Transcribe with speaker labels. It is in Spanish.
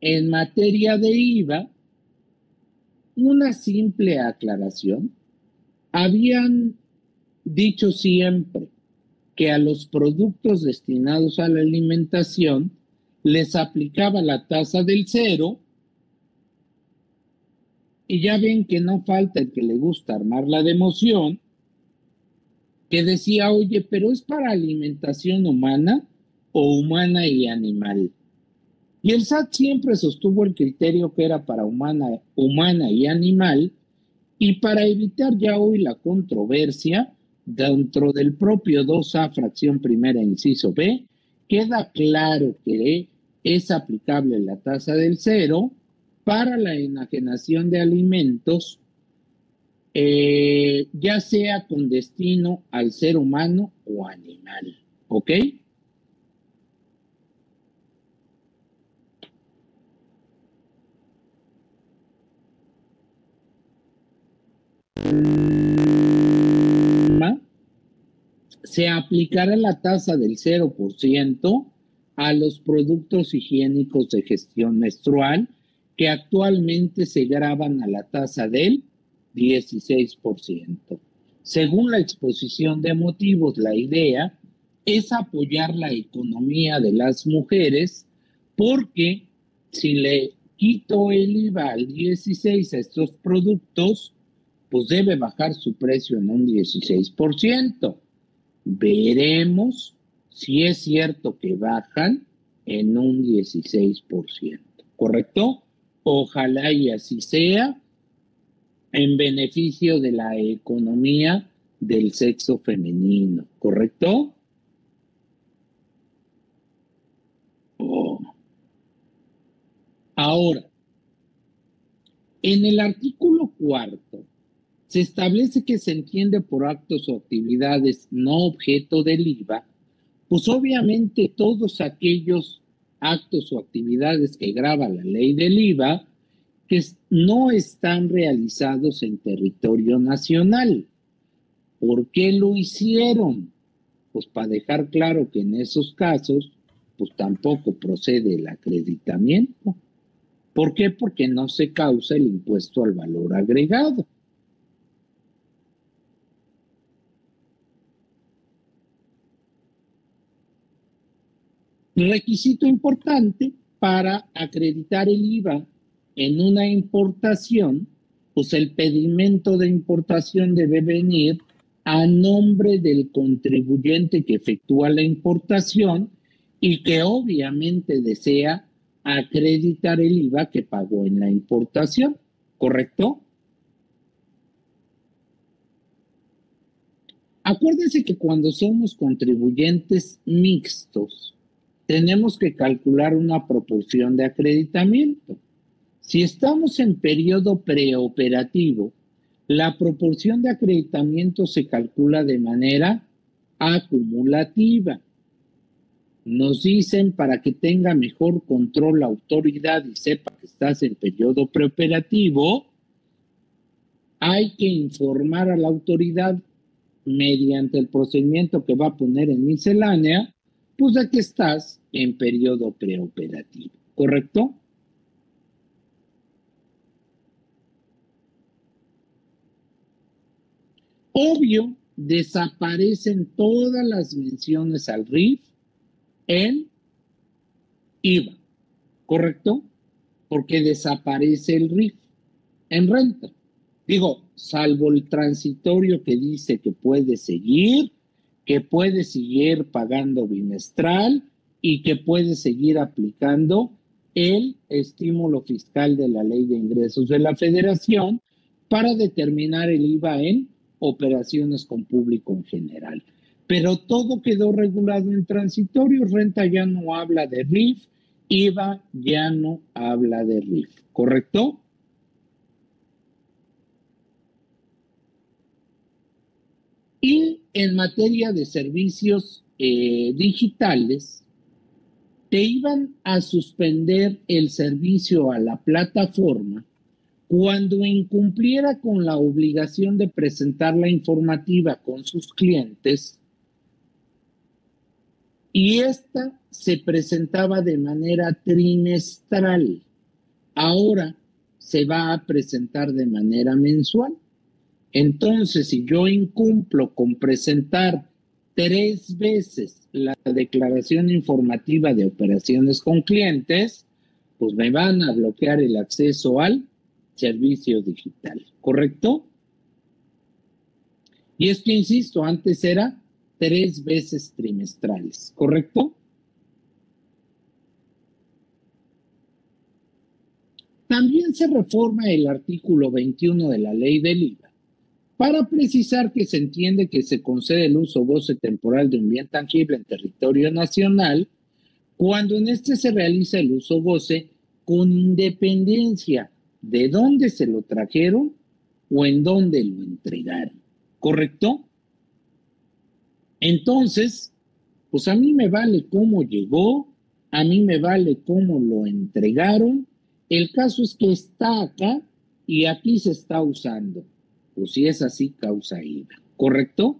Speaker 1: en materia de IVA, una simple aclaración. Habían dicho siempre que a los productos destinados a la alimentación les aplicaba la tasa del cero y ya ven que no falta el que le gusta armar la de emoción, que decía, oye, pero es para alimentación humana o humana y animal. Y el SAT siempre sostuvo el criterio que era para humana, humana y animal, y para evitar ya hoy la controversia, dentro del propio 2A, fracción primera, inciso B, queda claro que es aplicable la tasa del cero para la enajenación de alimentos, eh, ya sea con destino al ser humano o animal. ¿Ok? Se aplicará la tasa del 0% a los productos higiénicos de gestión menstrual que actualmente se graban a la tasa del 16%. Según la exposición de motivos, la idea es apoyar la economía de las mujeres porque si le quito el IVA al 16 a estos productos, pues debe bajar su precio en un 16%. Veremos si es cierto que bajan en un 16%, ¿correcto? Ojalá y así sea en beneficio de la economía del sexo femenino, ¿correcto? Oh. Ahora, en el artículo cuarto se establece que se entiende por actos o actividades no objeto del IVA pues obviamente todos aquellos actos o actividades que graba la ley del IVA que no están realizados en territorio nacional. ¿Por qué lo hicieron? Pues para dejar claro que en esos casos, pues tampoco procede el acreditamiento. ¿Por qué? Porque no se causa el impuesto al valor agregado. Requisito importante para acreditar el IVA en una importación, pues el pedimento de importación debe venir a nombre del contribuyente que efectúa la importación y que obviamente desea acreditar el IVA que pagó en la importación, ¿correcto? Acuérdense que cuando somos contribuyentes mixtos, tenemos que calcular una proporción de acreditamiento. Si estamos en periodo preoperativo, la proporción de acreditamiento se calcula de manera acumulativa. Nos dicen para que tenga mejor control la autoridad y sepa que estás en periodo preoperativo, hay que informar a la autoridad mediante el procedimiento que va a poner en miscelánea pues de que estás en periodo preoperativo, ¿correcto? Obvio, desaparecen todas las menciones al RIF en IVA, ¿correcto? Porque desaparece el RIF en renta. Digo, salvo el transitorio que dice que puede seguir que puede seguir pagando bimestral y que puede seguir aplicando el estímulo fiscal de la ley de ingresos de la federación para determinar el IVA en operaciones con público en general. Pero todo quedó regulado en transitorio, renta ya no habla de RIF, IVA ya no habla de RIF, ¿correcto? Y en materia de servicios eh, digitales, te iban a suspender el servicio a la plataforma cuando incumpliera con la obligación de presentar la informativa con sus clientes y esta se presentaba de manera trimestral. ahora se va a presentar de manera mensual. Entonces, si yo incumplo con presentar tres veces la declaración informativa de operaciones con clientes, pues me van a bloquear el acceso al servicio digital, ¿correcto? Y es que, insisto, antes era tres veces trimestrales, ¿correcto? También se reforma el artículo 21 de la ley del IVA para precisar que se entiende que se concede el uso goce temporal de un bien tangible en territorio nacional cuando en este se realiza el uso goce con independencia de dónde se lo trajeron o en dónde lo entregaron. ¿Correcto? Entonces, pues a mí me vale cómo llegó, a mí me vale cómo lo entregaron. El caso es que está acá y aquí se está usando. Pues si es así, causa IVA. ¿Correcto?